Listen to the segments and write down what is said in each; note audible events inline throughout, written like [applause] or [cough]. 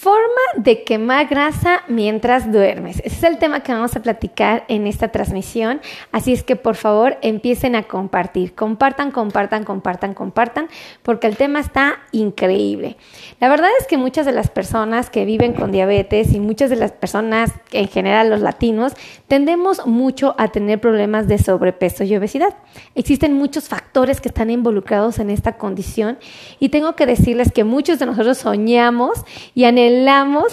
Forma de quemar grasa mientras duermes. Ese es el tema que vamos a platicar en esta transmisión. Así es que por favor empiecen a compartir. Compartan, compartan, compartan, compartan, porque el tema está increíble. La verdad es que muchas de las personas que viven con diabetes y muchas de las personas, en general los latinos, tendemos mucho a tener problemas de sobrepeso y obesidad. Existen muchos factores que están involucrados en esta condición y tengo que decirles que muchos de nosotros soñamos y anhelamos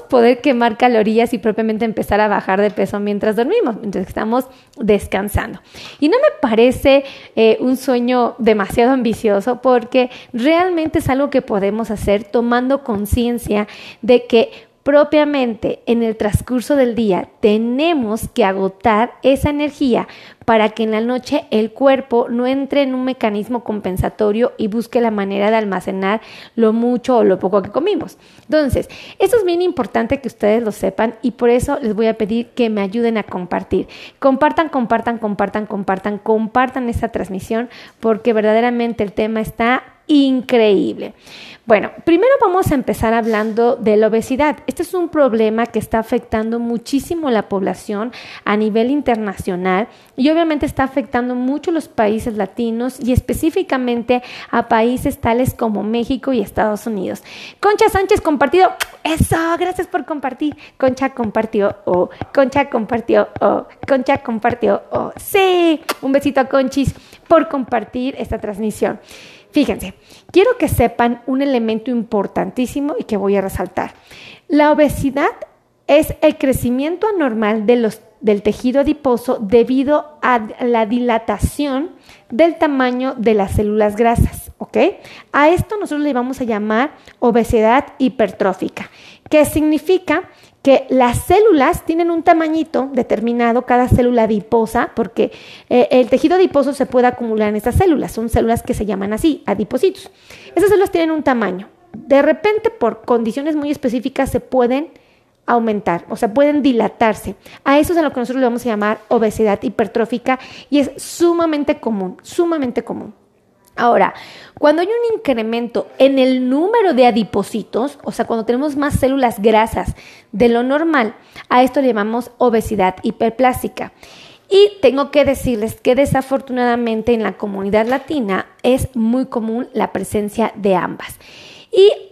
poder quemar calorías y propiamente empezar a bajar de peso mientras dormimos, mientras estamos descansando. Y no me parece eh, un sueño demasiado ambicioso porque realmente es algo que podemos hacer tomando conciencia de que propiamente en el transcurso del día tenemos que agotar esa energía para que en la noche el cuerpo no entre en un mecanismo compensatorio y busque la manera de almacenar lo mucho o lo poco que comimos. Entonces, eso es bien importante que ustedes lo sepan y por eso les voy a pedir que me ayuden a compartir. Compartan, compartan, compartan, compartan, compartan esta transmisión porque verdaderamente el tema está increíble. Bueno, primero vamos a empezar hablando de la obesidad. Este es un problema que está afectando muchísimo la población a nivel internacional y obviamente está afectando mucho los países latinos y específicamente a países tales como México y Estados Unidos. Concha Sánchez compartido. Eso, gracias por compartir. Concha compartió. Oh, Concha compartió. Oh, Concha compartió. Oh, sí. Un besito a Conchis por compartir esta transmisión. Fíjense, quiero que sepan un elemento importantísimo y que voy a resaltar. La obesidad es el crecimiento anormal de los, del tejido adiposo debido a la dilatación del tamaño de las células grasas, ¿ok? A esto nosotros le vamos a llamar obesidad hipertrófica, que significa que las células tienen un tamañito determinado, cada célula adiposa, porque eh, el tejido adiposo se puede acumular en estas células, son células que se llaman así, adipocitos. Esas células tienen un tamaño. De repente, por condiciones muy específicas, se pueden aumentar, o sea, pueden dilatarse. A eso es a lo que nosotros le vamos a llamar obesidad hipertrófica y es sumamente común, sumamente común. Ahora, cuando hay un incremento en el número de adipocitos, o sea, cuando tenemos más células grasas de lo normal, a esto le llamamos obesidad hiperplástica. Y tengo que decirles que desafortunadamente en la comunidad latina es muy común la presencia de ambas.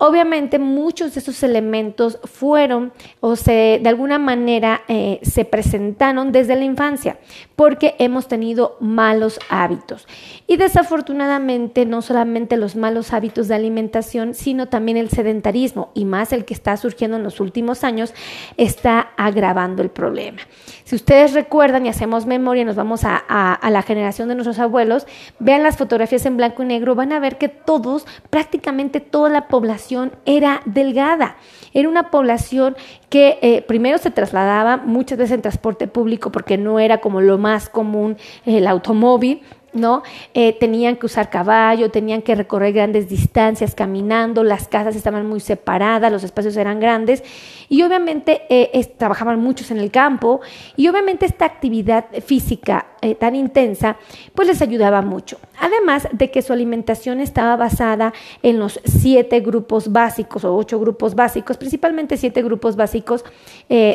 Obviamente muchos de esos elementos fueron o se de alguna manera eh, se presentaron desde la infancia porque hemos tenido malos hábitos. Y desafortunadamente no solamente los malos hábitos de alimentación, sino también el sedentarismo y más el que está surgiendo en los últimos años está agravando el problema. Si ustedes recuerdan y hacemos memoria, nos vamos a, a la generación de nuestros abuelos, vean las fotografías en blanco y negro, van a ver que todos, prácticamente toda la población era delgada. Era una población que eh, primero se trasladaba muchas veces en transporte público porque no era como lo más común el automóvil, ¿no? Eh, tenían que usar caballo, tenían que recorrer grandes distancias caminando, las casas estaban muy separadas, los espacios eran grandes y obviamente eh, trabajaban muchos en el campo y obviamente esta actividad física eh, tan intensa pues les ayudaba mucho. Además de que su alimentación estaba basada en los siete grupos básicos o ocho grupos básicos, principalmente siete grupos básicos,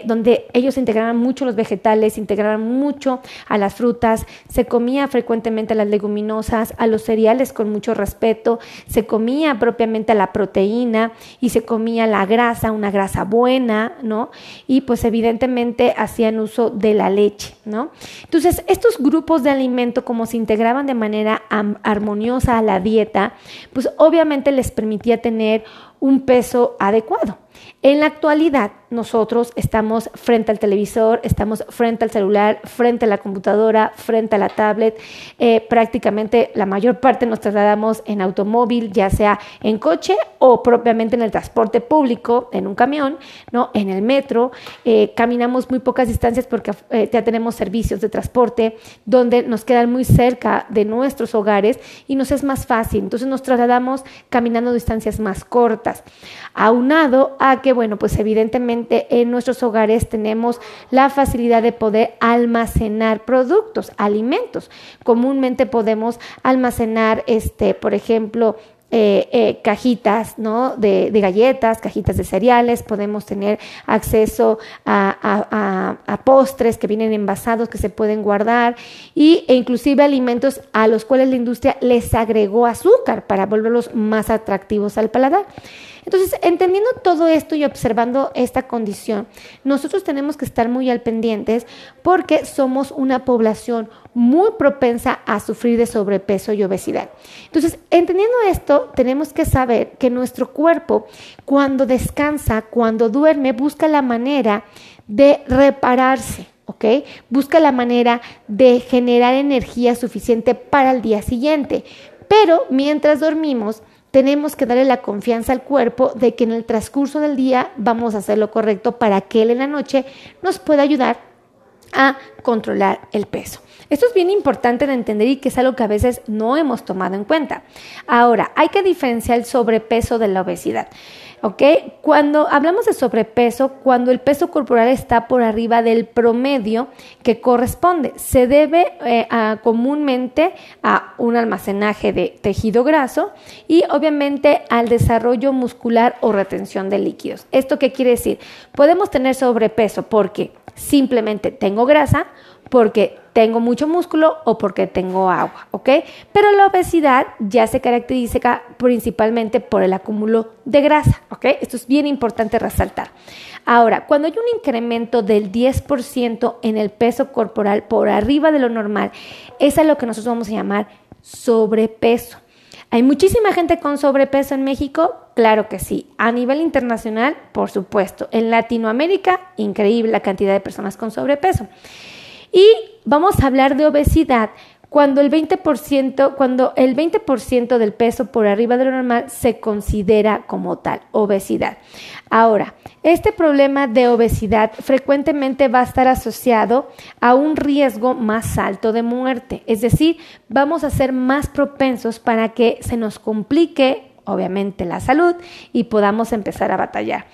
donde ellos integraban mucho los vegetales, integraban mucho a las frutas, se comía frecuentemente a las leguminosas, a los cereales con mucho respeto, se comía propiamente la proteína y se comía la grasa, una grasa buena, ¿no? Y pues evidentemente hacían uso de la leche, ¿no? Entonces, estos grupos de alimento, como se integraban de manera armoniosa a la dieta, pues obviamente les permitía tener un peso adecuado. En la actualidad, nosotros estamos frente al televisor, estamos frente al celular, frente a la computadora, frente a la tablet. Eh, prácticamente la mayor parte nos trasladamos en automóvil, ya sea en coche o propiamente en el transporte público, en un camión, ¿no? en el metro. Eh, caminamos muy pocas distancias porque eh, ya tenemos servicios de transporte donde nos quedan muy cerca de nuestros hogares y nos es más fácil. Entonces nos trasladamos caminando distancias más cortas. Aunado a que, bueno, pues evidentemente en nuestros hogares tenemos la facilidad de poder almacenar productos, alimentos. Comúnmente podemos almacenar, este, por ejemplo, eh, eh, cajitas ¿no? de, galletas, cajitas de cereales, podemos tener acceso a, postres que vienen envasados que se pueden guardar y, e inclusive alimentos a los cuales la industria les agregó azúcar para volverlos más atractivos al paladar. Entonces, entendiendo todo esto y observando esta condición, nosotros tenemos que estar muy al pendientes porque somos una población muy propensa a sufrir de sobrepeso y obesidad. Entonces, entendiendo esto, tenemos que saber que nuestro cuerpo, cuando descansa, cuando duerme, busca la manera de repararse. ¿ok? Busca la manera de generar energía suficiente para el día siguiente. Pero mientras dormimos, tenemos que darle la confianza al cuerpo de que en el transcurso del día vamos a hacer lo correcto para que él en la noche nos pueda ayudar a controlar el peso. Esto es bien importante de entender y que es algo que a veces no hemos tomado en cuenta. Ahora, hay que diferenciar el sobrepeso de la obesidad. ¿Ok? Cuando hablamos de sobrepeso, cuando el peso corporal está por arriba del promedio que corresponde, se debe eh, comúnmente a un almacenaje de tejido graso y obviamente al desarrollo muscular o retención de líquidos. ¿Esto qué quiere decir? Podemos tener sobrepeso porque simplemente tengo grasa, porque tengo mucho músculo o porque tengo agua, ¿ok? Pero la obesidad ya se caracteriza principalmente por el acúmulo de grasa, ¿ok? Esto es bien importante resaltar. Ahora, cuando hay un incremento del 10% en el peso corporal por arriba de lo normal, es a lo que nosotros vamos a llamar sobrepeso. ¿Hay muchísima gente con sobrepeso en México? Claro que sí. A nivel internacional, por supuesto. En Latinoamérica, increíble la cantidad de personas con sobrepeso. Y vamos a hablar de obesidad cuando el 20%, cuando el 20% del peso por arriba de lo normal se considera como tal, obesidad. Ahora, este problema de obesidad frecuentemente va a estar asociado a un riesgo más alto de muerte, es decir, vamos a ser más propensos para que se nos complique, obviamente, la salud y podamos empezar a batallar.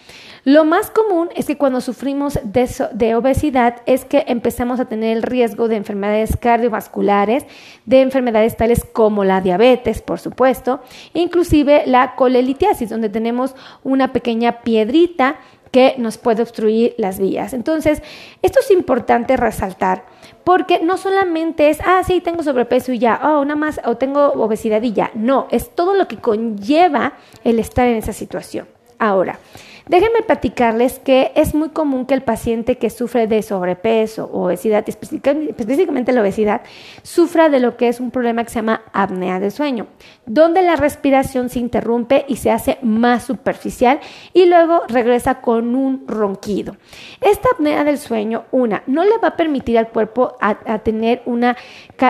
Lo más común es que cuando sufrimos de, obesidad es que empezamos a tener el riesgo de enfermedades cardiovasculares, de enfermedades tales como la diabetes, por supuesto, inclusive la colelitiasis, donde tenemos una pequeña piedrita que nos puede obstruir las vías. Entonces, esto es importante resaltar porque no solamente es, ah, sí, tengo sobrepeso y ya, oh, nada más, o tengo obesidad y ya. No, es todo lo que conlleva el estar en esa situación. Ahora, Déjenme platicarles que es muy común que el paciente que sufre de sobrepeso o obesidad, específicamente la obesidad, sufra de lo que es un problema que se llama apnea de sueño, donde la respiración se interrumpe y se hace más superficial y luego regresa con un ronquido. Esta apnea del sueño, una, no le va a permitir al cuerpo a, tener una,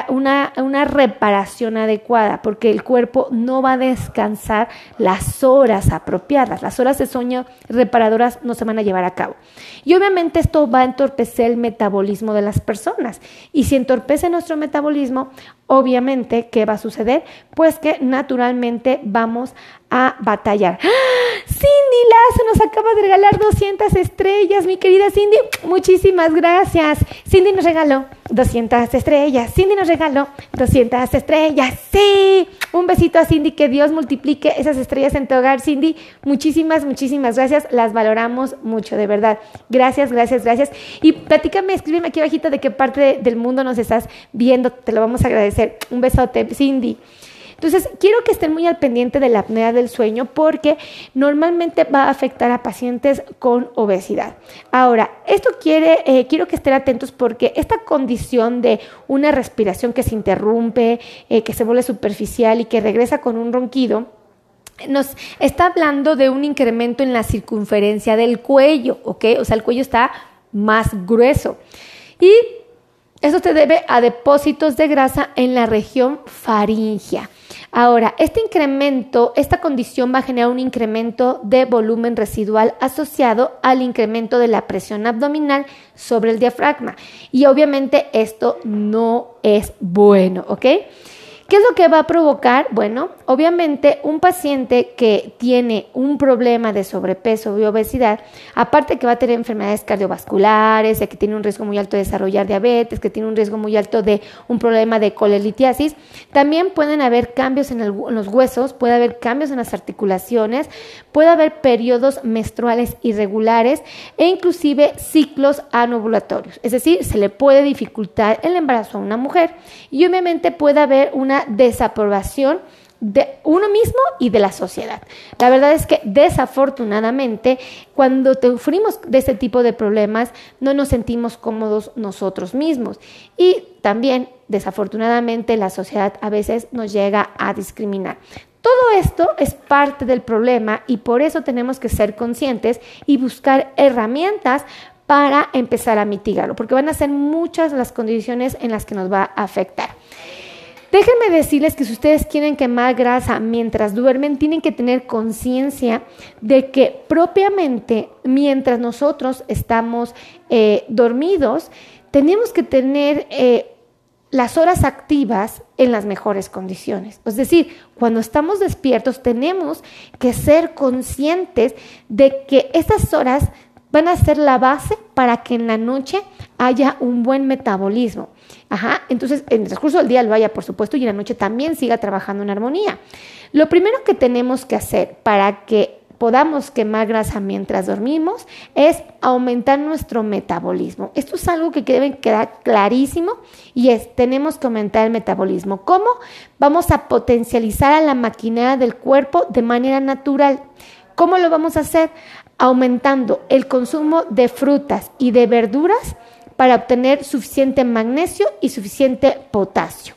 una, una reparación adecuada porque el cuerpo no va a descansar las horas apropiadas. Las horas de sueño reparadoras no se van a llevar a cabo. Y obviamente esto va a entorpecer el metabolismo de las personas. Y si entorpece nuestro metabolismo, obviamente, ¿qué va a suceder? Pues que naturalmente vamos a batallar. Cindy Lazo nos acaba de regalar 200 estrellas, mi querida Cindy. Muchísimas gracias. Cindy nos regaló 200 estrellas. Cindy nos regaló 200 estrellas. Sí. Un besito a Cindy. Que Dios multiplique esas estrellas en tu hogar, Cindy. Muchísimas, muchísimas gracias. Las valoramos mucho, de verdad. Gracias, gracias, gracias. Y platícame, escríbeme aquí abajito de qué parte del mundo nos estás viendo. Te lo vamos a agradecer. Un besote, Cindy. Entonces, quiero que estén muy al pendiente de la apnea del sueño porque normalmente va a afectar a pacientes con obesidad. Ahora, esto quiere, eh, quiero que estén atentos porque esta condición de una respiración que se interrumpe, eh, que se vuelve superficial y que regresa con un ronquido, nos está hablando de un incremento en la circunferencia del cuello, ¿ok? O sea, el cuello está más grueso. Y eso se debe a depósitos de grasa en la región faringea. Ahora, este incremento, esta condición va a generar un incremento de volumen residual asociado al incremento de la presión abdominal sobre el diafragma. Y obviamente esto no es bueno, ¿ok? ¿Qué es lo que va a provocar? Bueno, obviamente un paciente que tiene un problema de sobrepeso y obesidad, aparte que va a tener enfermedades cardiovasculares, que tiene un riesgo muy alto de desarrollar diabetes, que tiene un riesgo muy alto de un problema de colelitiasis, también pueden haber cambios en, en los huesos, puede haber cambios en las articulaciones, puede haber periodos menstruales irregulares e inclusive ciclos anovulatorios. Es decir, se le puede dificultar el embarazo a una mujer y obviamente puede haber una desaprobación de uno mismo y de la sociedad. La verdad es que desafortunadamente cuando sufrimos de este tipo de problemas no nos sentimos cómodos nosotros mismos y también desafortunadamente la sociedad a veces nos llega a discriminar. Todo esto es parte del problema y por eso tenemos que ser conscientes y buscar herramientas para empezar a mitigarlo, porque van a ser muchas las condiciones en las que nos va a afectar. Déjenme decirles que si ustedes quieren quemar grasa mientras duermen, tienen que tener conciencia de que propiamente mientras nosotros estamos eh, dormidos, tenemos que tener eh, las horas activas en las mejores condiciones. Es decir, cuando estamos despiertos tenemos que ser conscientes de que estas horas van a ser la base para que en la noche haya un buen metabolismo. Ajá, entonces en el transcurso del día lo haya, por supuesto, y en la noche también siga trabajando en armonía. Lo primero que tenemos que hacer para que podamos quemar grasa mientras dormimos es aumentar nuestro metabolismo. Esto es algo que debe quedar clarísimo y es, tenemos que aumentar el metabolismo. ¿Cómo? Vamos a potencializar a la maquinaria del cuerpo de manera natural. ¿Cómo lo vamos a hacer? Aumentando el consumo de frutas y de verduras para obtener suficiente magnesio y suficiente potasio.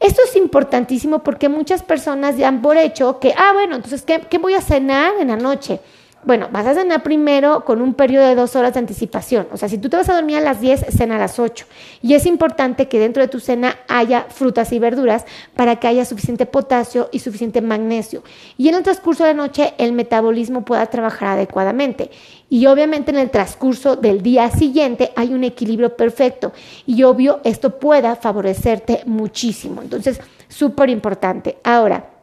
Esto es importantísimo porque muchas personas dan por hecho que, ah, bueno, entonces, ¿qué, qué voy a cenar en la noche? Bueno, vas a cenar primero con un periodo de dos horas de anticipación. O sea, si tú te vas a dormir a las 10, cena a las 8. Y es importante que dentro de tu cena haya frutas y verduras para que haya suficiente potasio y suficiente magnesio. Y en el transcurso de la noche el metabolismo pueda trabajar adecuadamente. Y obviamente en el transcurso del día siguiente hay un equilibrio perfecto. Y obvio, esto pueda favorecerte muchísimo. Entonces, súper importante. Ahora,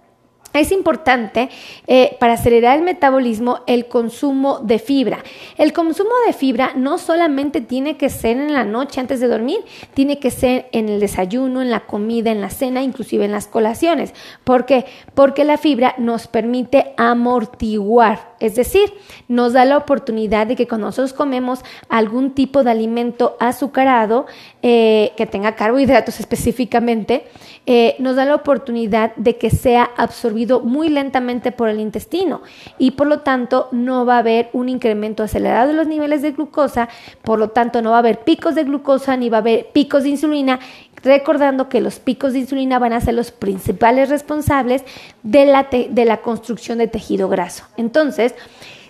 es importante eh, para acelerar el metabolismo el consumo de fibra. El consumo de fibra no solamente tiene que ser en la noche antes de dormir, tiene que ser en el desayuno, en la comida, en la cena, inclusive en las colaciones. ¿Por qué? Porque la fibra nos permite amortiguar, es decir, nos da la oportunidad de que cuando nosotros comemos algún tipo de alimento azucarado, eh, que tenga carbohidratos [laughs] específicamente, eh, nos da la oportunidad de que sea absorbido muy lentamente por el intestino y por lo tanto no va a haber un incremento acelerado de los niveles de glucosa, por lo tanto no va a haber picos de glucosa ni va a haber picos de insulina recordando que los picos de insulina van a ser los principales responsables de la, de la construcción de tejido graso. Entonces,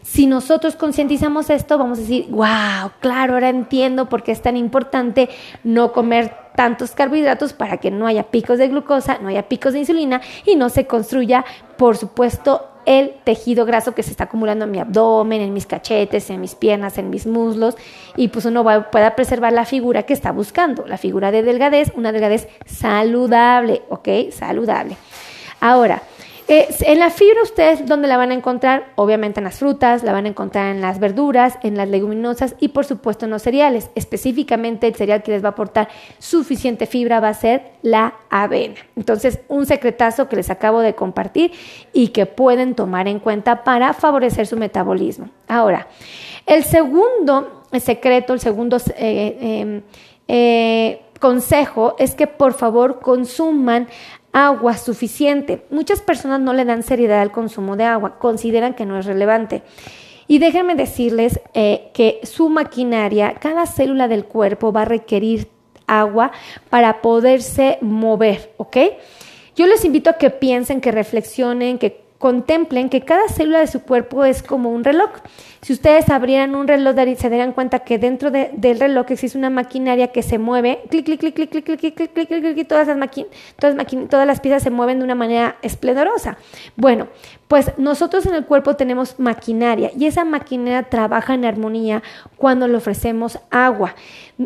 si nosotros concientizamos esto, vamos a decir, wow, claro, ahora entiendo por qué es tan importante no comer tantos carbohidratos para que no haya picos de glucosa, no haya picos de insulina y no se construya, por supuesto, el tejido graso que se está acumulando en mi abdomen, en mis cachetes, en mis piernas, en mis muslos y pues uno pueda preservar la figura que está buscando, la figura de delgadez, una delgadez saludable, ¿ok? Saludable. Ahora, eh, en la fibra ustedes dónde la van a encontrar, obviamente en las frutas, la van a encontrar en las verduras, en las leguminosas y por supuesto en los cereales. Específicamente el cereal que les va a aportar suficiente fibra va a ser la avena. Entonces, un secretazo que les acabo de compartir y que pueden tomar en cuenta para favorecer su metabolismo. Ahora, el segundo secreto, el segundo eh, em, eh, consejo es que por favor consuman agua suficiente. Muchas personas no le dan seriedad al consumo de agua, consideran que no es relevante. Y déjenme decirles eh, que su maquinaria, cada célula del cuerpo va a requerir agua para poderse mover, ¿ok? Yo les invito a que piensen, que reflexionen, que contemplen que cada célula de su cuerpo es como un reloj. Si ustedes abrieran un reloj, se darían cuenta que dentro del reloj existe una maquinaria que se mueve, clic, clic, clic, clic, clic, clic, clic, clic, clic, clic, clic, todas las máquinas, todas, todas las piezas se mueven de una manera esplendorosa. Bueno, pues nosotros en el cuerpo tenemos maquinaria y esa maquinaria trabaja en armonía cuando le ofrecemos agua.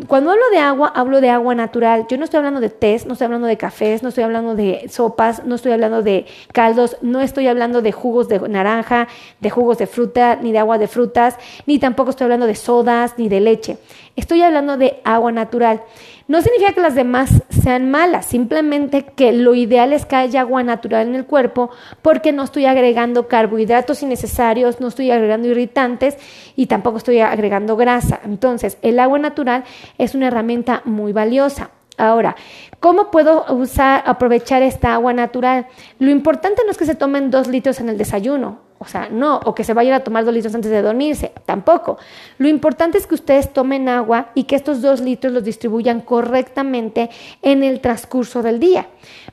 Cuando hablo de agua, hablo de agua natural. Yo no estoy hablando de té, no estoy hablando de cafés, no estoy hablando de sopas, no estoy hablando de caldos, no estoy hablando de jugos de naranja, de jugos de fruta, ni de agua de ni tampoco estoy hablando de sodas, ni de leche. Estoy hablando de agua natural. No significa que las demás sean malas, simplemente que lo ideal es que haya agua natural en el cuerpo porque no estoy agregando carbohidratos innecesarios, no estoy agregando irritantes y tampoco estoy agregando grasa. Entonces, el agua natural es una herramienta muy valiosa. Ahora, ¿cómo puedo usar, aprovechar esta agua natural? Lo importante no es que se tomen dos litros en el desayuno o sea, no, o que se vayan a tomar dos litros antes de dormirse, tampoco. Lo importante es que ustedes tomen agua y que estos dos litros los distribuyan correctamente en el transcurso del día.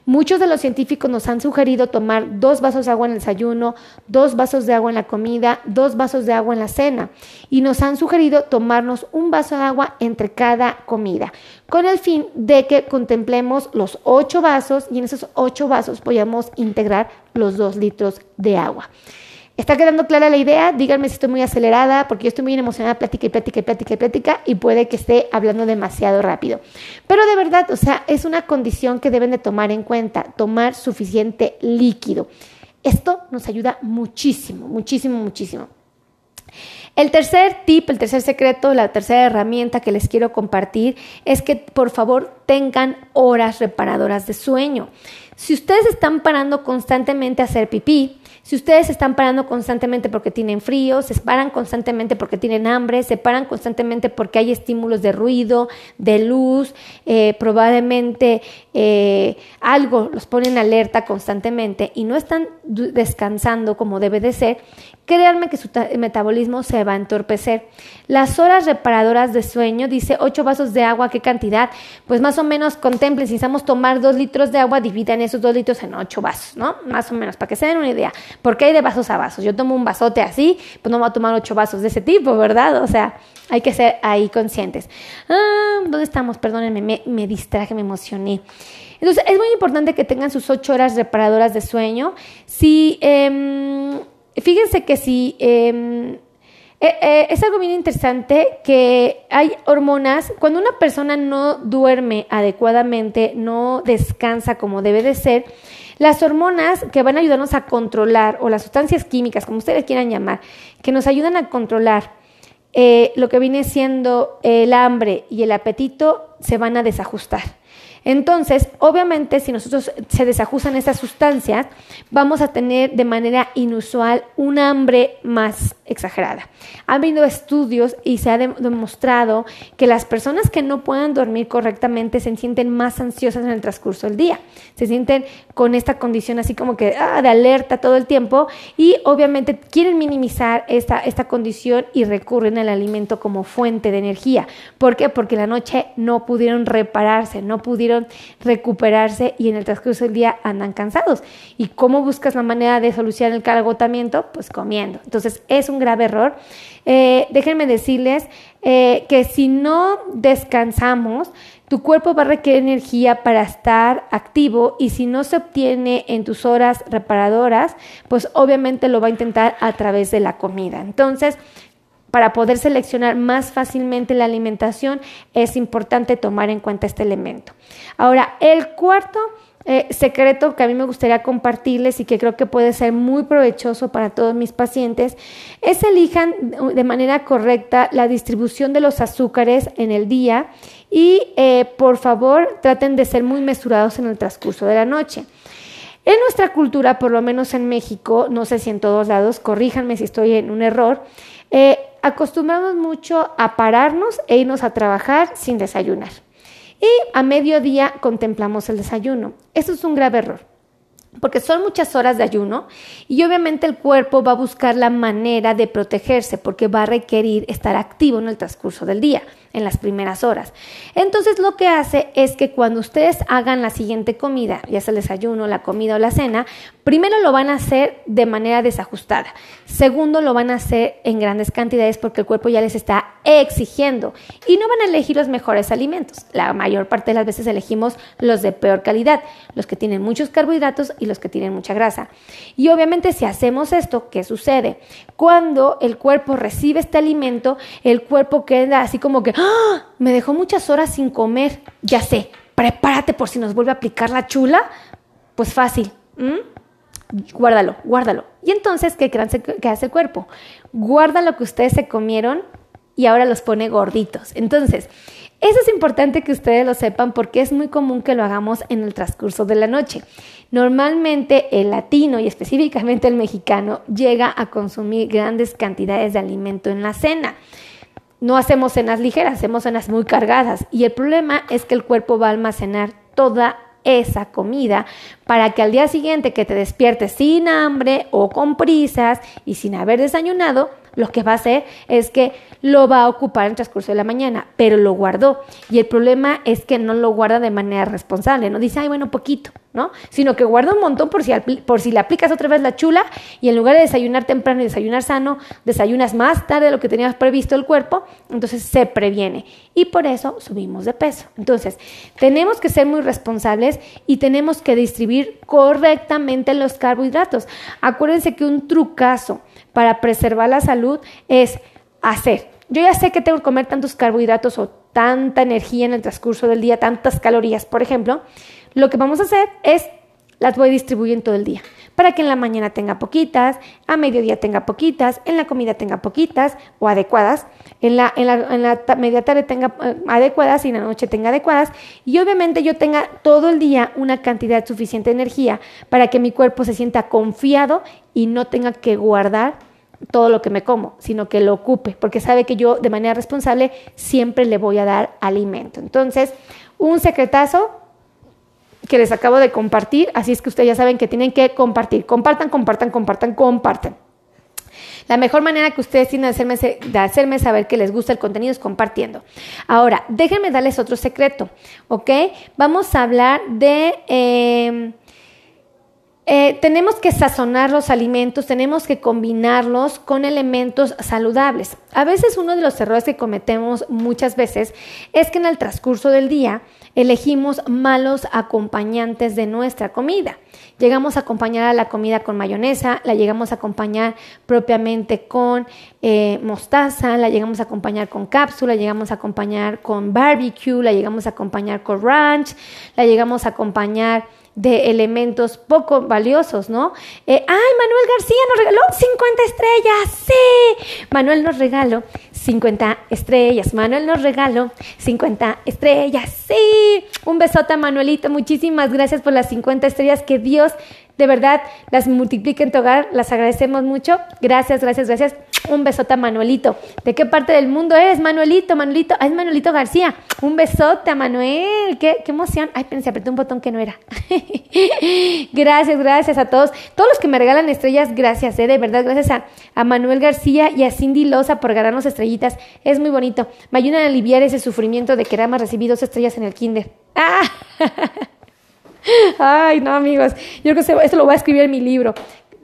Muchos de los científicos nos han sugerido tomar dos vasos de agua en el desayuno, dos vasos de agua en la comida, dos vasos de agua en la cena. Y nos han sugerido tomarnos un vaso de agua entre cada comida, con el fin de que contemplemos los ocho vasos y en esos ocho vasos podamos integrar los dos litros de agua. ¿Está quedando clara la idea? Díganme si estoy muy acelerada, porque yo estoy muy emocionada, plática y plática y plática y plática, y puede que esté hablando demasiado rápido. Pero de verdad, o sea, es una condición que deben de tomar en cuenta, tomar suficiente líquido. Esto nos ayuda muchísimo, muchísimo, muchísimo. El tercer tip, el tercer secreto, la tercera herramienta que les quiero compartir es que por favor tengan horas reparadoras de sueño. Si ustedes están parando constantemente a hacer pipí, si ustedes están parando constantemente porque tienen frío, se paran constantemente porque tienen hambre, se paran constantemente porque hay estímulos de ruido, de luz, eh, probablemente eh, algo los pone en alerta constantemente y no están descansando como debe de ser, créanme que su metabolismo se va a entorpecer. Las horas reparadoras de sueño, dice 8 vasos de agua, ¿qué cantidad? Pues más o menos contemplen, si necesitamos tomar 2 litros de agua, dividan esos 2 litros en 8 vasos, ¿no? Más o menos, para que se den una idea. Porque hay de vasos a vasos. Yo tomo un vasote así, pues no voy a tomar 8 vasos de ese tipo, ¿verdad? O sea, hay que ser ahí conscientes. Ah, ¿Dónde estamos? Perdónenme, me, distraje, me emocioné. Entonces, es muy importante que tengan sus 8 horas reparadoras de sueño. Si... Eh, Fíjense que si em, eh, eh, es algo bien interesante que hay hormonas, cuando una persona no duerme adecuadamente, no descansa como debe de ser, las hormonas que van a ayudarnos a controlar, o las sustancias químicas, como ustedes quieran llamar, que nos ayudan a controlar eh, lo que viene siendo el hambre y el apetito, se van a desajustar. Entonces, obviamente, si nosotros se desajustan esas sustancias, vamos a tener de manera inusual un hambre más exagerada. Ha habido estudios y se ha demostrado que las personas que no puedan dormir correctamente se sienten más ansiosas en el transcurso del día. Se sienten con esta condición así como que ah, de alerta todo el tiempo y obviamente quieren minimizar esta, esta condición y recurren al alimento como fuente de energía. ¿Por qué? Porque la noche no pudieron repararse, no pudieron recuperarse y en el transcurso del día andan cansados. ¿Y cómo buscas la manera de solucionar el agotamiento? Pues comiendo. Entonces es un grave error. Eh, déjenme decirles eh, que si no descansamos, tu cuerpo va a requerir energía para estar activo y si no se obtiene en tus horas reparadoras, pues obviamente lo va a intentar a través de la comida. Entonces, para poder seleccionar más fácilmente la alimentación, es importante tomar en cuenta este elemento. Ahora, el cuarto eh, secreto que a mí me gustaría compartirles y que creo que puede ser muy provechoso para todos mis pacientes es elijan de manera correcta la distribución de los azúcares en el día y eh, por favor traten de ser muy mesurados en el transcurso de la noche. En nuestra cultura, por lo menos en México, no sé si en todos lados, corríjanme si estoy en un error, eh, acostumbramos mucho a pararnos e irnos a trabajar sin desayunar. Y a mediodía contemplamos el desayuno. Eso es un grave error, porque son muchas horas de ayuno y obviamente el cuerpo va a buscar la manera de protegerse porque va a requerir estar activo en el transcurso del día. En las primeras horas. Entonces lo que hace es que cuando ustedes hagan la siguiente comida, ya sea el desayuno, la comida o la cena, primero lo van a hacer de manera desajustada. Segundo, lo van a hacer en grandes cantidades porque el cuerpo ya les está exigiendo y no van a elegir los mejores alimentos. La mayor parte de las veces elegimos los de peor calidad, los que tienen muchos carbohidratos y los que tienen mucha grasa. Y obviamente si hacemos esto, ¿qué sucede? Cuando el cuerpo recibe este alimento, el cuerpo queda así como que, ¡Ah! me dejó muchas horas sin comer, ya sé, prepárate por si nos vuelve a aplicar la chula. Pues fácil, guárdalo, guárdalo. Y entonces, ¿qué, ¿qué hace el cuerpo? Guarda lo que ustedes se comieron y ahora los pone gorditos. Entonces, eso es importante que ustedes lo sepan porque es muy común que lo hagamos en el transcurso de la noche. Normalmente el latino y específicamente el mexicano llega a consumir grandes cantidades de alimento en la cena. No hacemos cenas ligeras, hacemos cenas muy cargadas. Y el problema es que el cuerpo va a almacenar toda esa comida para que al día siguiente que te despiertes sin hambre o con prisas y sin haber desayunado, lo que va a hacer es que lo va a ocupar en el transcurso de la mañana, pero lo guardó. Y el problema es que no lo guarda de manera responsable, no dice, ay, bueno, poquito, ¿no? Sino que guarda un montón por si, por si le aplicas otra vez la chula y en lugar de desayunar temprano y desayunar sano, desayunas más tarde de lo que tenías previsto el cuerpo, entonces se previene. Y por eso subimos de peso. Entonces, tenemos que ser muy responsables y tenemos que distribuir correctamente los carbohidratos. Acuérdense que un trucazo para preservar la salud es hacer. Yo ya sé que tengo que comer tantos carbohidratos o tanta energía en el transcurso del día, tantas calorías, por ejemplo. Lo que vamos a hacer es las voy distribuyendo todo el día para que en la mañana tenga poquitas, a mediodía tenga poquitas, en la comida tenga poquitas o adecuadas, en la, en la, media tarde tenga eh, adecuadas y en la noche tenga adecuadas y obviamente yo tenga todo el día una cantidad suficiente de energía para que mi cuerpo se sienta confiado y no tenga que guardar todo lo que me como, sino que lo ocupe, porque sabe que yo de manera responsable siempre le voy a dar alimento. Entonces, un secretazo que les acabo de compartir, así es que ustedes ya saben que tienen que compartir, compartan, compartan, compartan, compartan. La mejor manera que ustedes tienen de hacerme, de hacerme, saber que les gusta el contenido es compartiendo. Ahora, déjenme darles otro secreto, ¿ok? Vamos a hablar de... Eh, eh, tenemos que sazonar los alimentos, tenemos que combinarlos con elementos saludables. A veces uno de los errores que cometemos muchas veces es que en el transcurso del día elegimos malos acompañantes de nuestra comida. Llegamos a acompañar a la comida con mayonesa, la llegamos a acompañar propiamente con eh, mostaza, la llegamos a acompañar con cápsula, la llegamos a acompañar con barbecue, la llegamos a acompañar con ranch, la llegamos a acompañar de elementos poco valiosos, ¿no? Eh, ¡Ay, Manuel García nos regaló 50 estrellas! ¡Sí! Manuel nos regaló 50 estrellas. Manuel nos regaló 50 estrellas. ¡Sí! Un besote Manuelito. Muchísimas gracias por las 50 estrellas. Que Dios de verdad las multiplique en tu hogar. Las agradecemos mucho. Gracias, gracias, gracias. Un besote a Manuelito. ¿De qué parte del mundo eres, Manuelito? Manuelito, ah, es Manuelito García. Un besote a Manuel. Qué, emoción. Ay, pensé, apreté un botón que no era. [laughs] gracias, gracias a todos. Todos los que me regalan estrellas, gracias, ¿eh? de verdad, gracias a, a Manuel García y a Cindy Loza por ganarnos estrellitas. Es muy bonito. Me ayudan a aliviar ese sufrimiento de que nada más recibí dos estrellas en el kinder. ¡Ah! [laughs] Ay, no, amigos. Yo creo que esto lo voy a escribir en mi libro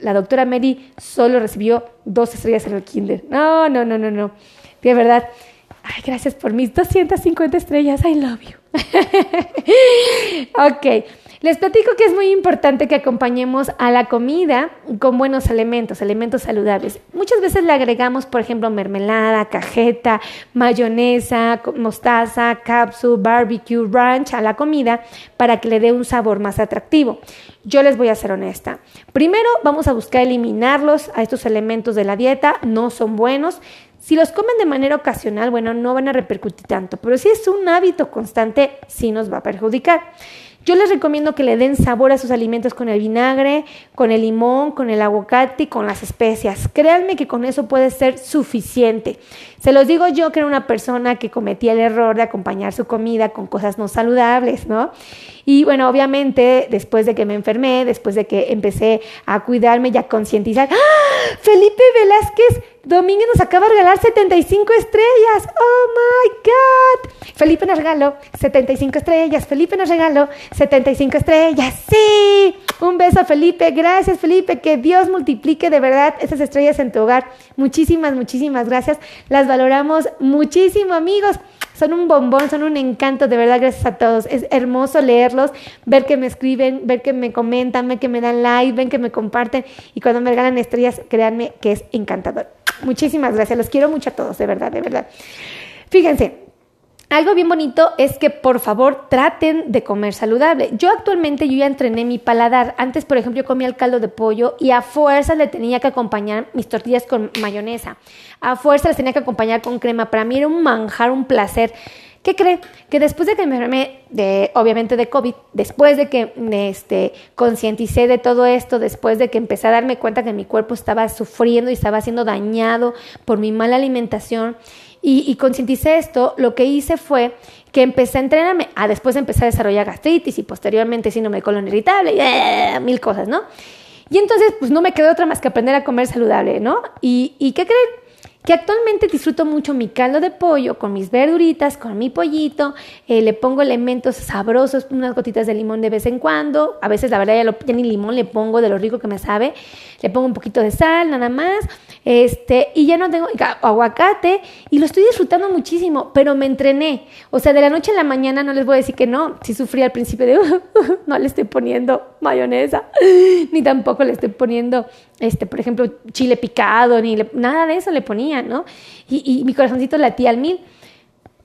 la doctora Mary solo recibió dos estrellas en el kinder. No, no, no, no, no. De verdad. Ay, gracias por mis 250 estrellas. I love you. [laughs] ok. Les platico que es muy importante que acompañemos a la comida con buenos elementos, elementos saludables. Muchas veces le agregamos, por ejemplo, mermelada, cajeta, mayonesa, mostaza, capsule, barbecue, ranch a la comida para que le dé un sabor más atractivo. Yo les voy a ser honesta. Primero vamos a buscar eliminarlos a estos elementos de la dieta, no son buenos. Si los comen de manera ocasional, bueno, no van a repercutir tanto, pero si es un hábito constante, sí nos va a perjudicar. Yo les recomiendo que le den sabor a sus alimentos con el vinagre, con el limón, con el aguacate y con las especias. Créanme que con eso puede ser suficiente. Se los digo yo que era una persona que cometía el error de acompañar su comida con cosas no saludables, ¿no? Y bueno, obviamente después de que me enfermé, después de que empecé a cuidarme y a concientizar, ¡Ah! Felipe Velázquez Domínguez nos acaba de regalar 75 estrellas. ¡Oh my God! Felipe nos regaló 75 estrellas. Felipe nos regaló 75 estrellas. ¡Sí! Un beso, Felipe. Gracias, Felipe. Que Dios multiplique de verdad esas estrellas en tu hogar. Muchísimas, muchísimas gracias. Las valoramos muchísimo, amigos. Son un bombón, son un encanto, de verdad, gracias a todos. Es hermoso leerlos, ver que me escriben, ver que me comentan, ver que me dan like, ven que me comparten y cuando me regalan estrellas, créanme que es encantador. Muchísimas gracias, los quiero mucho a todos, de verdad, de verdad. Fíjense, algo bien bonito es que por favor traten de comer saludable. Yo actualmente yo ya entrené mi paladar. Antes, por ejemplo, yo comía el caldo de pollo y a fuerza le tenía que acompañar mis tortillas con mayonesa. A fuerza les tenía que acompañar con crema. Para mí era un manjar, un placer. ¿Qué cree? Que después de que me enfermé, de, obviamente de COVID, después de que este, concienticé de todo esto, después de que empecé a darme cuenta que mi cuerpo estaba sufriendo y estaba siendo dañado por mi mala alimentación, y, y esto, lo que hice fue que empecé a entrenarme, a después empecé a desarrollar gastritis y posteriormente síndrome de colon irritable y eh, mil cosas, ¿no? Y entonces, pues no me quedó otra más que aprender a comer saludable, ¿no? ¿Y, y qué creen? Que actualmente disfruto mucho mi caldo de pollo con mis verduritas, con mi pollito, eh, le pongo elementos sabrosos, unas gotitas de limón de vez en cuando, a veces la verdad ya, ni limón le pongo de lo rico que me sabe, le pongo un poquito de sal nada más, este, y ya no tengo aguacate y lo estoy disfrutando muchísimo, pero me entrené, o sea, de la noche a la mañana no les voy a decir que no, si sufrí al principio de, [laughs] no le estoy poniendo mayonesa, [laughs] ni tampoco le estoy poniendo, este, por ejemplo, chile picado, ni nada de eso le ponía, ¿no? Y, y mi corazoncito latía al mil.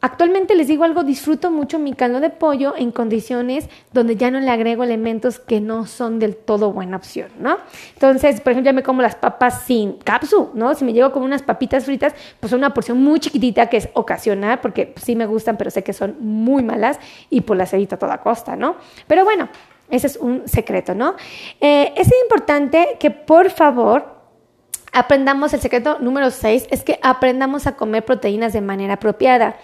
Actualmente les digo algo, disfruto mucho mi caldo de pollo en condiciones donde ya no le agrego elementos que no son del todo buena opción, ¿no? Entonces, por ejemplo, ya me como las papas sin cápsula, ¿no? Si me llego con unas papitas fritas, pues una porción muy chiquitita que es ocasional, porque sí me gustan, pero sé que son muy malas y pues las evito a toda costa, ¿no? Pero bueno, ese es un secreto, ¿no? Eh, es importante que por favor aprendamos el secreto número 6, es que aprendamos a comer proteínas de manera apropiada.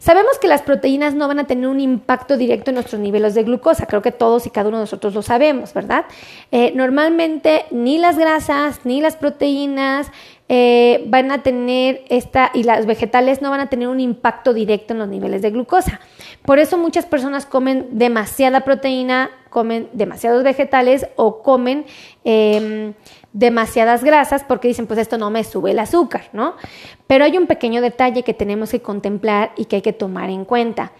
Sabemos que las proteínas no van a tener un impacto directo en nuestros niveles de glucosa, creo que todos y cada uno de nosotros lo sabemos, ¿verdad? Eh, normalmente ni las grasas ni las proteínas eh, van a tener esta, y las vegetales no van a tener un impacto directo en los niveles de glucosa. Por eso muchas personas comen demasiada proteína, comen demasiados vegetales o comen... Em, demasiadas grasas porque dicen, pues esto no me sube el azúcar, ¿no? Pero hay un pequeño detalle que tenemos que contemplar y que hay que tomar en cuenta.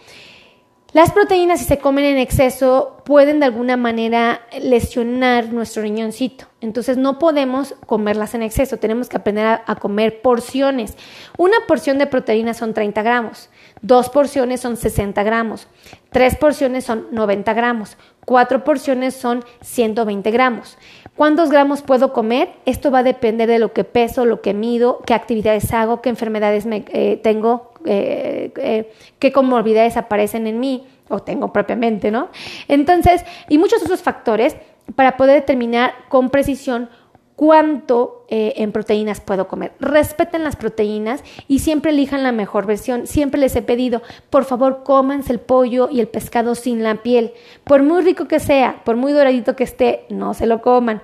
Las proteínas, si se comen en exceso, pueden de alguna manera lesionar nuestro riñoncito. Entonces no podemos comerlas en exceso, tenemos que aprender a, a, comer porciones. Una porción de proteínas son 30 gramos, dos porciones son 60 gramos, tres porciones son 90 gramos, cuatro porciones son 120 gramos. ¿Cuántos gramos puedo comer? Esto va a depender de lo que peso, lo que mido, qué actividades hago, qué enfermedades me, eh, tengo, eh, eh, qué comorbilidades aparecen en mí o tengo propiamente, ¿no? Entonces, y muchos otros factores para poder determinar con precisión cuánto eh, en proteínas puedo comer. Respeten las proteínas y siempre elijan la mejor versión. Siempre les he pedido, por favor, cómanse el pollo y el pescado sin la piel. Por muy rico que sea, por muy doradito que esté, no se lo coman.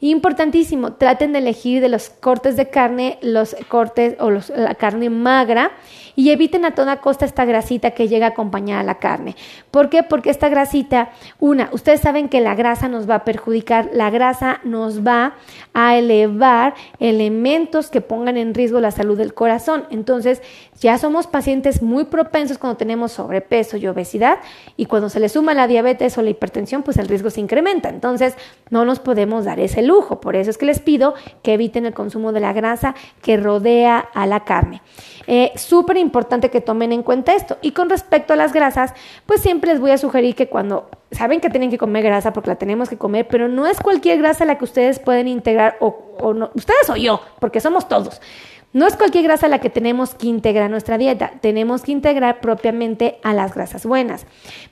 Importantísimo, traten de elegir de los cortes de carne los cortes o los, la carne magra y eviten a toda costa esta grasita que llega acompañada a la carne. ¿Por qué? Porque esta grasita, una, ustedes saben que la grasa nos va a perjudicar, la grasa nos va a elevar elementos que pongan en riesgo la salud del corazón. Entonces, ya somos pacientes muy propensos cuando tenemos sobrepeso y obesidad y cuando se le suma la diabetes o la hipertensión, pues el riesgo se incrementa. Entonces, no nos podemos dar ese lujo. Por eso es que les pido que eviten el consumo de la grasa que rodea a la carne. Eh, Súper importante que tomen en cuenta esto. Y con respecto a las grasas, pues siempre les voy a sugerir que cuando saben que tienen que comer grasa porque la tenemos que comer, pero no es cualquier grasa la que ustedes pueden integrar o, o no, ustedes o yo, porque somos todos. No es cualquier grasa la que tenemos que integrar a nuestra dieta, tenemos que integrar propiamente a las grasas buenas,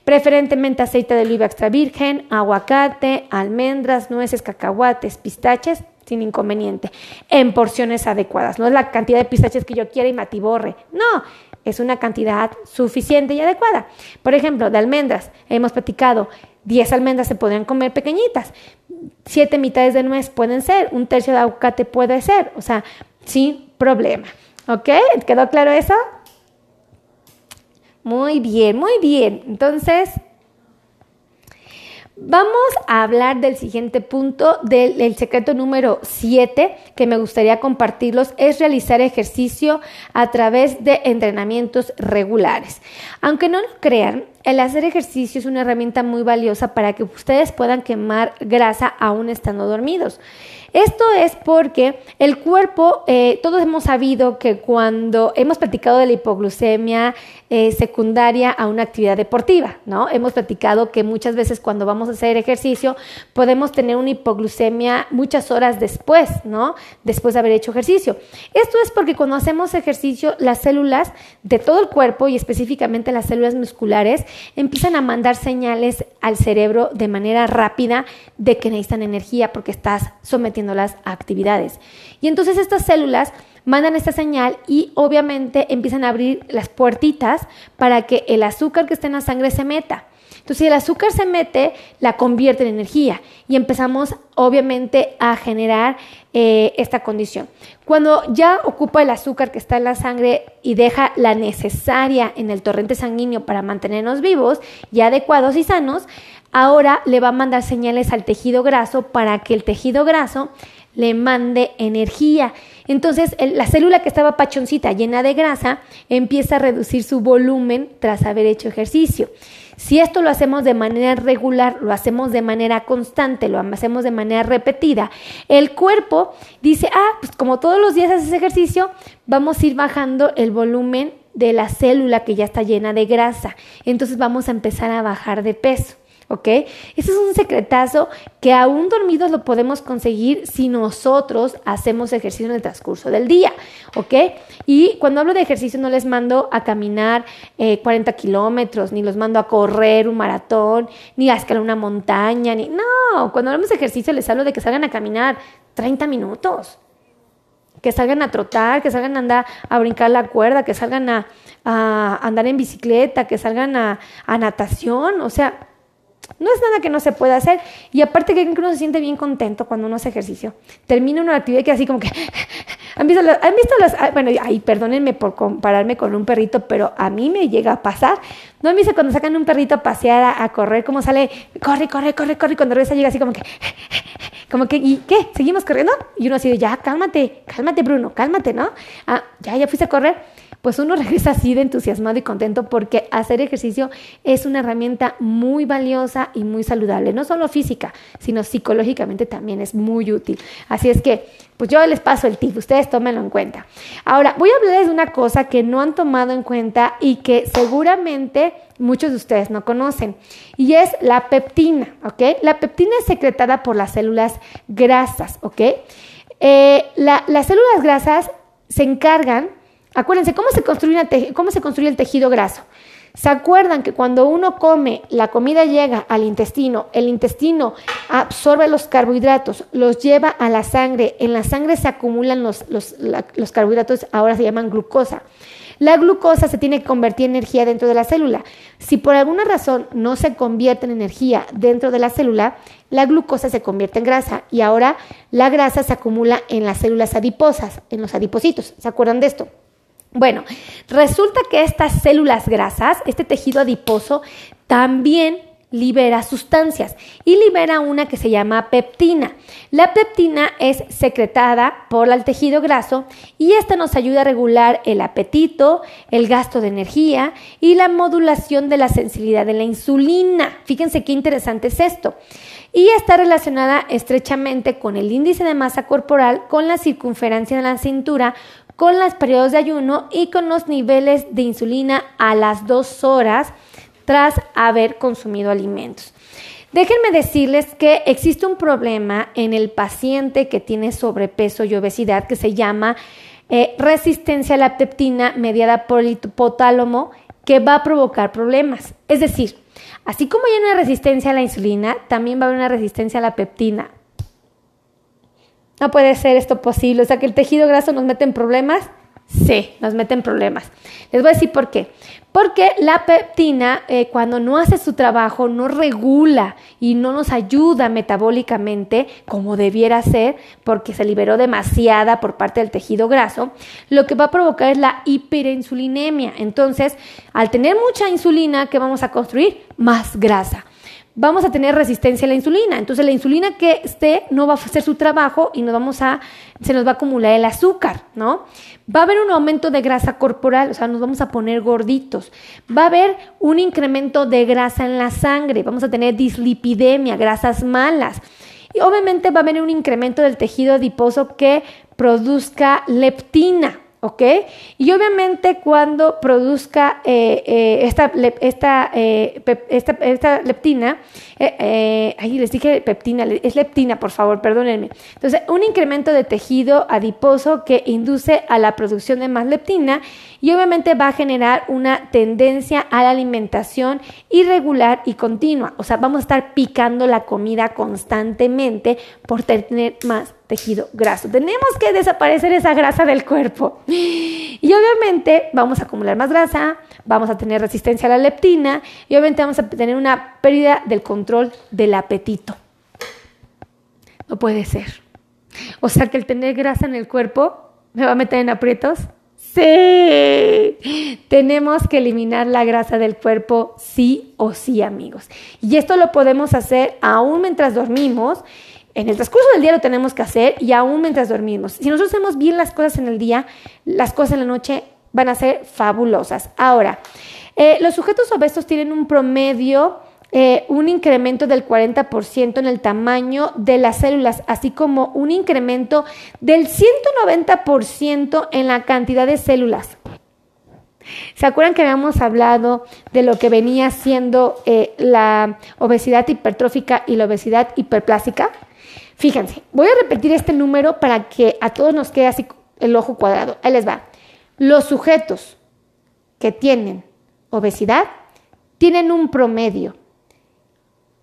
preferentemente aceite de oliva extra virgen, aguacate, almendras, nueces, cacahuates, pistaches, sin inconveniente, en porciones adecuadas. No es la cantidad de pistaches que yo quiera y me atiborre, no, es una cantidad suficiente y adecuada. Por ejemplo, de almendras, hemos platicado, 10 almendras se podrían comer pequeñitas, 7 mitades de nuez pueden ser, un tercio de aguacate puede ser, o sea, sí, problema. ¿Ok? ¿Quedó claro eso? Muy bien, muy bien. Entonces, Vamos a hablar del siguiente punto, del secreto número 7 que me gustaría compartirlos, es realizar ejercicio a través de entrenamientos regulares. Aunque no lo crean, el hacer ejercicio es una herramienta muy valiosa para que ustedes puedan quemar grasa aún estando dormidos. Esto es porque el cuerpo, eh, todos hemos sabido que cuando hemos platicado de la hipoglucemia eh, secundaria a una actividad deportiva, ¿no? Hemos platicado que muchas veces cuando vamos a hacer ejercicio podemos tener una hipoglucemia muchas horas después, ¿no? Después de haber hecho ejercicio. Esto es porque cuando hacemos ejercicio, las células de todo el cuerpo y específicamente las células musculares empiezan a mandar señales al cerebro de manera rápida de que necesitan energía porque estás las actividades. Y entonces estas células mandan esta señal y obviamente empiezan a abrir las puertitas para que el azúcar que está en la sangre se meta. Entonces, si el azúcar se mete, la convierte en energía y empezamos obviamente a generar eh, esta condición. Cuando ya ocupa el azúcar que está en la sangre y deja la necesaria en el torrente sanguíneo para mantenernos vivos y adecuados y sanos, ahora le va a mandar señales al tejido graso para que el tejido graso le mande energía. Entonces, la célula que estaba pachoncita, llena de grasa, empieza a reducir su volumen tras haber hecho ejercicio. Si esto lo hacemos de manera regular, lo hacemos de manera constante, lo hacemos de manera repetida, el cuerpo dice, ah, pues como todos los días haces ejercicio, vamos a ir bajando el volumen de la célula que ya está llena de grasa. Entonces vamos a empezar a bajar de peso. ¿Ok? Ese es un secretazo que aún dormidos lo podemos conseguir si nosotros hacemos ejercicio en el transcurso del día, ¿ok? Y cuando hablo de ejercicio no les mando a caminar 40 eh, kilómetros, ni los mando a correr un maratón, ni a escalar una montaña, ni... No, cuando hablamos de ejercicio les hablo de que salgan a caminar 30 minutos que salgan a trotar, que salgan a andar a brincar la cuerda, que salgan a, andar en bicicleta, que salgan a, a, natación, o sea, no es nada que no se pueda hacer. Y aparte que uno se siente bien contento cuando uno hace ejercicio. Termina una actividad que así como que... [laughs] ¿Han visto, las, ¿Han visto las... Bueno, ay, perdónenme por compararme con un perrito, pero a mí me llega a pasar. ¿No han visto cuando sacan un perrito a pasear, a, correr, cómo sale? Corre, corre, corre, corre. Y cuando regresa llega así como que... [laughs] Como que, ¿y qué? ¿Seguimos corriendo? Y uno así de, ya, cálmate, cálmate, Bruno, cálmate, ¿no? Ah, ya, ya fuiste a correr pues uno [laughs] regresa así de entusiasmado y contento porque hacer ejercicio es una herramienta muy valiosa y muy saludable, no solo física, sino psicológicamente también es muy útil. Así es que, pues yo les paso el tip, ustedes tómenlo en cuenta. Ahora, voy a hablarles de una cosa que no han tomado en cuenta y que seguramente muchos de ustedes no conocen, y es la peptina, ¿ok? La peptina es secretada por las células grasas, ¿ok? Eh, las células grasas se encargan Acuérdense, ¿cómo se, construye ¿cómo se construye el tejido graso? ¿Se acuerdan que cuando uno come, la comida llega al intestino, el intestino absorbe los carbohidratos, los lleva a la sangre, en la sangre se acumulan los, los carbohidratos, ahora se llaman glucosa. La glucosa se tiene que convertir en energía dentro de la célula. Si por alguna razón no se convierte en energía dentro de la célula, la glucosa se convierte en grasa y ahora la grasa se acumula en las células adiposas, en los adipocitos. ¿Se acuerdan de esto? Bueno, resulta que estas células grasas, este tejido adiposo, también libera sustancias y libera una que se llama peptina. La peptina es secretada por el tejido graso y esta nos ayuda a regular el apetito, el gasto de energía y la modulación de la sensibilidad de la insulina. Fíjense qué interesante es esto. Y está relacionada estrechamente con el índice de masa corporal, con la circunferencia de la cintura, con los periodos de ayuno y con los niveles de insulina a las dos horas tras haber consumido alimentos. Déjenme decirles que existe un problema en el paciente que tiene sobrepeso y obesidad que se llama eh, resistencia a la peptina mediada por el hipotálamo que va a provocar problemas. Es decir, así como hay una resistencia a la insulina, también va a haber una resistencia a la peptina. No puede ser esto posible. O sea, que el tejido graso nos mete en problemas. Sí, nos meten problemas. Les voy a decir por qué. Porque la peptina, eh, cuando no hace su trabajo, no regula y no nos ayuda metabólicamente como debiera ser, porque se liberó demasiada por parte del tejido graso, lo que va a provocar es la hiperinsulinemia. Entonces, al tener mucha insulina, ¿qué vamos a construir? Más grasa vamos a tener resistencia a la insulina. Entonces la insulina que esté no va a hacer su trabajo y nos vamos a, se nos va a acumular el azúcar, ¿no? Va a haber un aumento de grasa corporal, o sea, nos vamos a poner gorditos. Va a haber un incremento de grasa en la sangre, vamos a tener dislipidemia, grasas malas. Y obviamente va a haber un incremento del tejido adiposo que produzca leptina, ¿ok? Y obviamente cuando produzca eh, eh, esta, esta, eh, esta, esta, leptina, ahí les dije peptina, es leptina, por favor, perdónenme. Entonces, un incremento de tejido adiposo que induce a la producción de más leptina y obviamente va a generar una tendencia a la alimentación irregular y continua. O sea, vamos a estar picando la comida constantemente por tener más tejido graso. Tenemos que desaparecer esa grasa del cuerpo. Y obviamente vamos a acumular más grasa, vamos a tener resistencia a la leptina y obviamente vamos a tener una pérdida del control del apetito. No puede ser. O sea que el tener grasa en el cuerpo me va a meter en aprietos. Tenemos que eliminar la grasa del cuerpo sí o sí, amigos. Y esto lo podemos hacer aún mientras dormimos en el transcurso del día lo tenemos que hacer y aún mientras dormimos. Si nosotros hacemos bien las cosas en el día, las cosas en la noche van a ser fabulosas. Ahora, eh, los sujetos obesos tienen un promedio, eh, un incremento del 40% en el tamaño de las células, así como un incremento del 190% en la cantidad de células. ¿Se acuerdan que habíamos hablado de lo que venía siendo eh, la obesidad hipertrófica y la obesidad hiperplástica? Fíjense, voy a repetir este número para que a todos nos quede así el ojo cuadrado. Ahí les va. Los sujetos que tienen obesidad tienen un promedio,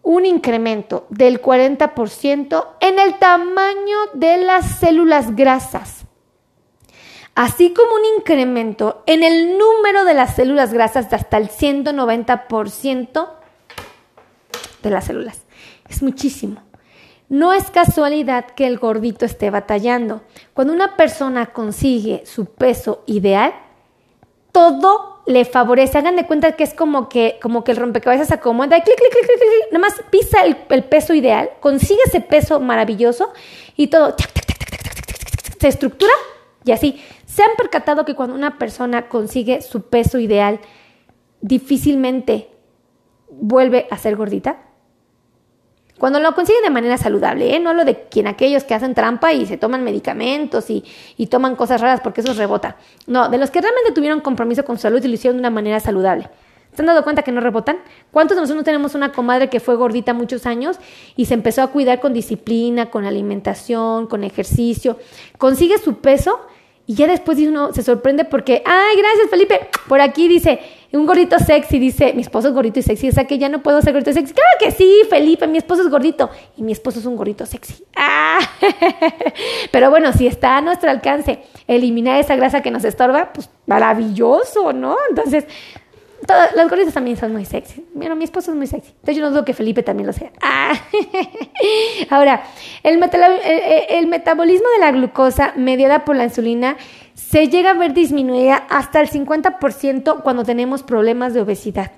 un incremento del 40% en el tamaño de las células grasas, así como un incremento en el número de las células grasas de hasta el 190% de las células. Es muchísimo. No es casualidad que el gordito esté batallando. Cuando una persona consigue su peso ideal, todo le favorece. Hagan de cuenta que es como que, como que el rompecabezas acomoda clic, clic, clic, clic, clic, nada más pisa el, el, peso ideal, consigue ese peso maravilloso y todo se estructura y así. ¿Se han percatado que cuando una persona consigue su peso ideal, difícilmente vuelve a ser gordita? Cuando lo consiguen de manera saludable, ¿eh? no lo de quien aquellos que hacen trampa y se toman medicamentos y, y, toman cosas raras porque eso rebota. No, de los que realmente tuvieron compromiso con su salud y lo hicieron de una manera saludable. ¿Se han dado cuenta que no rebotan? ¿Cuántos de nosotros no tenemos una comadre que fue gordita muchos años y se empezó a cuidar con disciplina, con alimentación, con ejercicio? Consigue su peso y ya después uno se sorprende porque, ay, gracias Felipe, por aquí dice, un gordito sexy, dice, mi esposo es gordito y sexy, o sea que ya no puedo ser gordito y sexy. Claro que sí, Felipe, mi esposo es gordito y mi esposo es un gordito sexy. Ah. [laughs] Pero bueno, si está a nuestro alcance eliminar esa grasa que nos estorba, pues maravilloso, ¿no? Entonces, todas, los gorditos también son muy sexy. Mira, mi esposo es muy sexy. Entonces yo no dudo que Felipe también lo sea. [laughs] Ah. Ahora, el, el, metabolismo de la glucosa mediada por la insulina se llega a ver disminuida hasta el 50% cuando tenemos problemas de obesidad.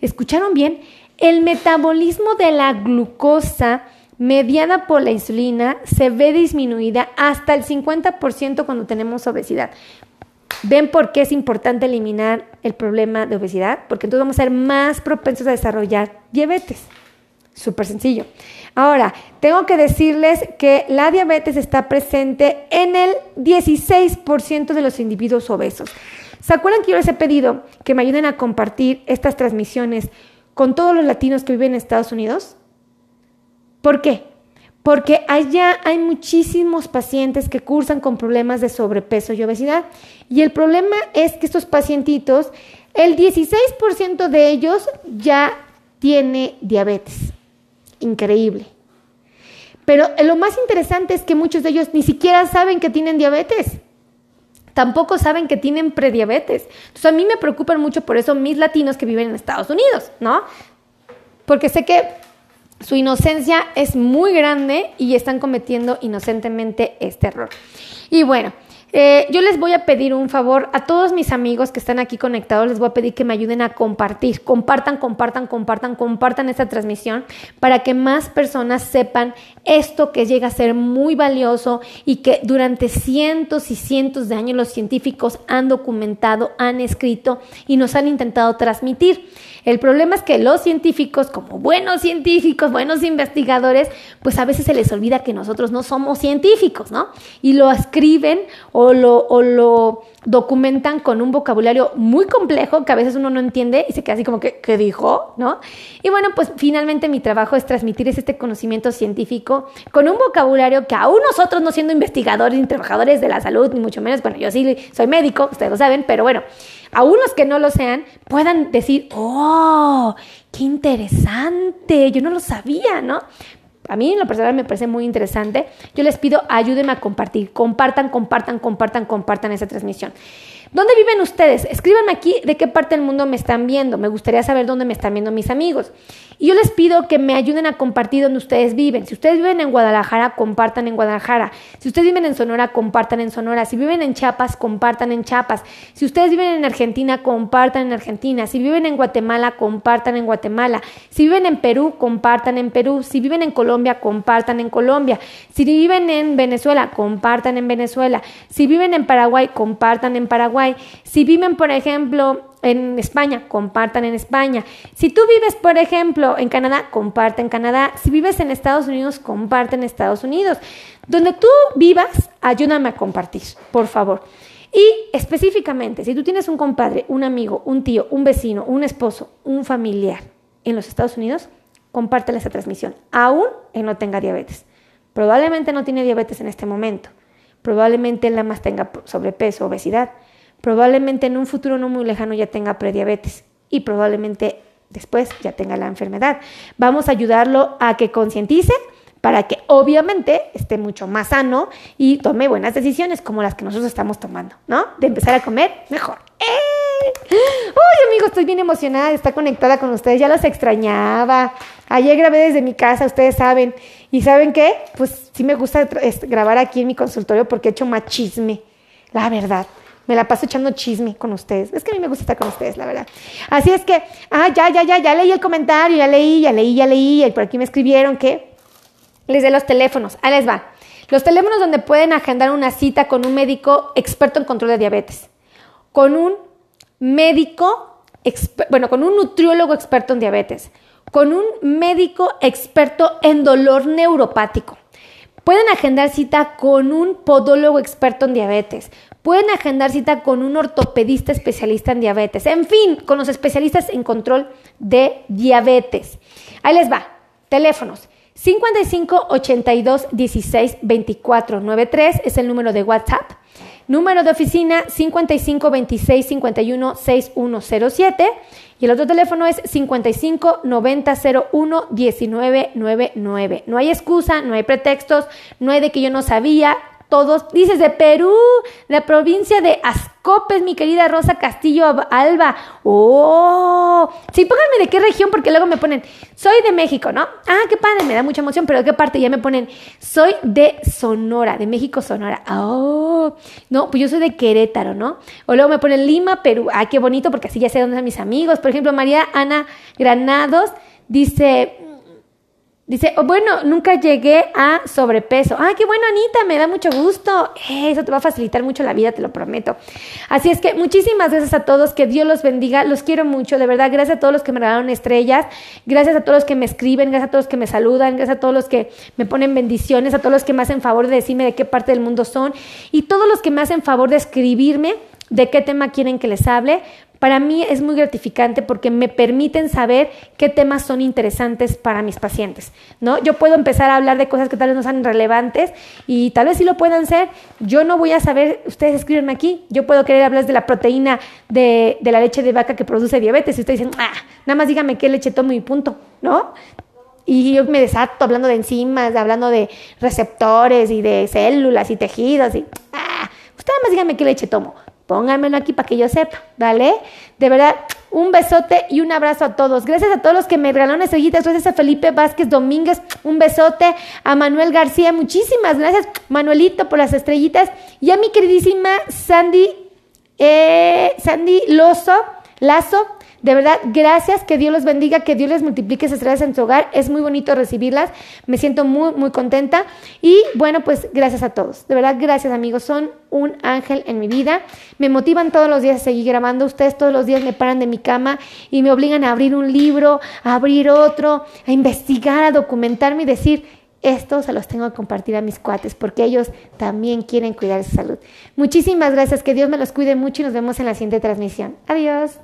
¿Escucharon bien? El metabolismo de la glucosa mediada por la insulina se ve disminuida hasta el 50% cuando tenemos obesidad. ¿Ven por qué es importante eliminar el problema de obesidad? Porque entonces vamos a ser más propensos a desarrollar diabetes. Súper sencillo. Ahora, tengo que decirles que la diabetes está presente en el 16% de los individuos obesos. ¿Se acuerdan que yo les he pedido que me ayuden a compartir estas transmisiones con todos los latinos que viven en Estados Unidos? ¿Por qué? Porque allá hay muchísimos pacientes que cursan con problemas de sobrepeso y obesidad. Y el problema es que estos pacientitos, el 16% de ellos ya tiene diabetes. Increíble. Pero lo más interesante es que muchos de ellos ni siquiera saben que tienen diabetes. tampoco saben que tienen prediabetes. Entonces a mí me preocupan mucho por eso mis latinos que viven en Estados Unidos, ¿no? Porque sé que su inocencia es muy grande y están cometiendo inocentemente este error. Y bueno, eh, yo les voy a pedir un favor a todos mis amigos que están aquí conectados, les voy a pedir que me ayuden a compartir, compartan, compartan, compartan, compartan esta transmisión para que más personas sepan esto que llega a ser muy valioso y que durante cientos y cientos de años los científicos han documentado, han escrito y nos han intentado transmitir. El problema es que los científicos, como buenos científicos, buenos investigadores, pues a veces se les olvida que nosotros no somos científicos, ¿no? Y lo escriben o lo, o lo documentan con un vocabulario muy complejo que a veces uno no entiende y se queda así como que, ¿qué dijo? ¿No? Y bueno, pues finalmente mi trabajo es transmitir este conocimiento científico con un vocabulario que aún nosotros no siendo investigadores ni trabajadores de la salud, ni mucho menos, bueno, yo sí soy médico, ustedes lo saben, pero bueno, aún los que no lo sean puedan decir, oh, qué interesante, yo no lo sabía, ¿no? A mí en lo personal me parece muy interesante. Yo les pido ayúdenme a compartir. Compartan, compartan, compartan, compartan esa transmisión. ¿Dónde viven ustedes? Escríbanme aquí de qué parte del mundo me están viendo. Me gustaría saber dónde me están viendo mis amigos. Y yo les pido que me ayuden a compartir donde ustedes viven. Si ustedes viven en Guadalajara, compartan en Guadalajara. Si ustedes viven en Sonora, compartan en Sonora. Si viven en Chiapas, compartan en Chiapas. Si ustedes viven en Argentina, compartan en Argentina. Si viven en Guatemala, compartan en Guatemala. Si viven en Perú, compartan en Perú. Si viven en Colombia, compartan en Colombia. Si viven en Venezuela, compartan en Venezuela. Si viven en Paraguay, compartan en Paraguay. Si viven, por ejemplo, en España, compartan en España. Si tú vives, por ejemplo, en Canadá, comparte en Canadá. Si vives en Estados Unidos, comparte en Estados Unidos. Donde tú vivas, ayúdame a compartir, por favor. Y específicamente, si tú tienes un compadre, un amigo, un tío, un vecino, un esposo, un familiar en los Estados Unidos, compártele esa transmisión, aún él no tenga diabetes. Probablemente no tiene diabetes en este momento. Probablemente él nada más tenga sobrepeso, obesidad probablemente en un futuro no muy lejano ya tenga prediabetes y probablemente después ya tenga la enfermedad. Vamos a ayudarlo a que concientice para que obviamente esté mucho más sano y tome buenas decisiones como las que nosotros estamos tomando, ¿no? De empezar a comer mejor. ¡Eh! Uy, amigos, estoy bien emocionada de estar conectada con ustedes. Ya los extrañaba. Ayer grabé desde mi casa, ustedes saben. ¿Y saben qué? Pues sí me gusta grabar aquí en mi consultorio porque he hecho machisme, la verdad. Me la paso echando chisme con ustedes. Es que a mí me gusta estar con ustedes, la verdad. Así es que, ah, ya, ya, ya, ya leí el comentario, ya leí, ya leí, ya leí. Y por aquí me escribieron que les dé los teléfonos. Ahí les va. Los teléfonos donde pueden agendar una cita con un médico experto en control de diabetes. Con un médico, bueno, con un nutriólogo experto en diabetes. Con un médico experto en dolor neuropático. Pueden agendar cita con un podólogo experto en diabetes, Pueden agendar cita con un ortopedista especialista en diabetes. En fin, con los especialistas en control de diabetes. Ahí les va. Teléfonos. 55 82 16 24 93 es el número de WhatsApp. Número de oficina 55 26 51 6107 y el otro teléfono es 55 90 01 19 99. No hay excusa, no hay pretextos, no hay de que yo no sabía, todos, dices de Perú, la provincia de Ascopes, mi querida Rosa Castillo Alba. Oh, sí, pónganme de qué región, porque luego me ponen, soy de México, ¿no? Ah, qué padre, me da mucha emoción, pero ¿de qué parte? Ya me ponen, soy de Sonora, de México, Sonora. Oh, no, pues yo soy de Querétaro, ¿no? O luego me ponen Lima, Perú. Ah, qué bonito, porque así ya sé dónde están mis amigos. Por ejemplo, María Ana Granados dice, Dice, oh, bueno, nunca llegué a sobrepeso. Ah, qué bueno, Anita, me da mucho gusto. Eso te va a facilitar mucho la vida, te lo prometo. Así es que muchísimas gracias a todos, que Dios los bendiga, los quiero mucho, de verdad, gracias a todos los que me regalaron estrellas, gracias a todos los que me escriben, gracias a todos los que me saludan, gracias a todos los que me ponen bendiciones, a todos los que me hacen favor de decirme de qué parte del mundo son y todos los que me hacen favor de escribirme de qué tema quieren que les hable, para mí es muy gratificante porque me permiten saber qué temas son interesantes para mis pacientes, ¿no? Yo puedo empezar a hablar de cosas que tal vez no sean relevantes y tal vez sí lo puedan ser. Yo no voy a saber, ustedes escríbenme aquí, yo puedo querer hablar de la proteína de, de la leche de vaca que produce diabetes y ustedes dicen, ah, nada más dígame qué leche tomo y punto, ¿no? Y yo me desato hablando de enzimas, hablando de receptores y de células y tejidos y... Ah, Usted nada más dígame qué leche tomo. Pónganmelo aquí para que yo sepa, ¿vale? De verdad, un besote y un abrazo a todos. Gracias a todos los que me regalaron estrellitas. Gracias a Felipe Vázquez Domínguez, un besote. A Manuel García, muchísimas gracias, Manuelito, por las estrellitas. Y a mi queridísima Sandy, eh, Sandy Lozo, Lazo, de verdad, gracias, que Dios los bendiga, que Dios les multiplique esas estrellas en su hogar. Es muy bonito recibirlas, me siento muy, muy contenta. Y bueno, pues gracias a todos. De verdad, gracias amigos, son un ángel en mi vida. Me motivan todos los días a seguir grabando. Ustedes todos los días me paran de mi cama y me obligan a abrir un libro, a abrir otro, a investigar, a documentarme y decir, esto se los tengo que compartir a mis cuates porque ellos también quieren cuidar su salud. Muchísimas gracias, que Dios me los cuide mucho y nos vemos en la siguiente transmisión. Adiós.